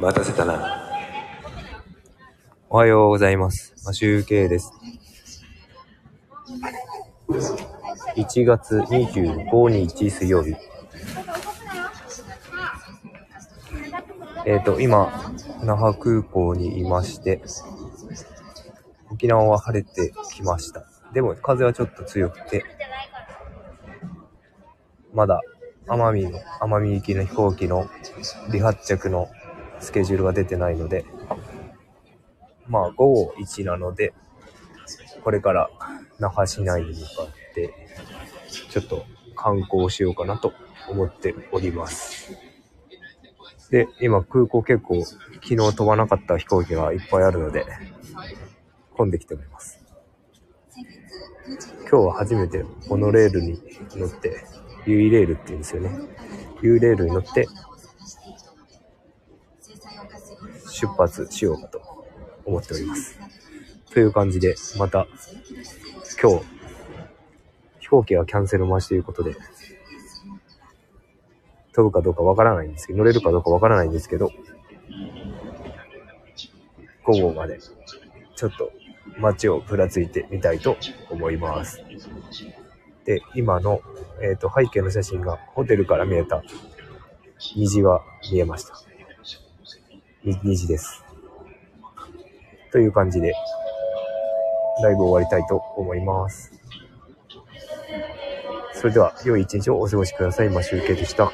待たせたな。おはようございます。マシュウケイです。1月25日水曜日。えっ、と、今、那覇空港にいまして、沖縄は晴れてきました。でも風はちょっと強くて、まだ奄美の、奄美行きの飛行機の離発着のスケジュールが出てないので、まあ午後1なので、これから那覇市内に向かって、ちょっと観光しようかなと思っております。で、今空港結構昨日飛ばなかった飛行機がいっぱいあるので、混んできております。今日は初めてモノレールに乗って、ユイレールって言うんですよね。ユイレールに乗って出発しようかと思っております。という感じで、また今日、飛行機がキャンセル待ちということで、飛ぶかどうかわからないんですけど、乗れるかどうかわからないんですけど、午後までちょっと街をぶらついてみたいと思います。で、今の、えっ、と、背景の写真がホテルから見えた虹が見えました。2時です。という感じで、ライブ終わりたいと思います。それでは、良い一日をお過ごしください。マシュでした。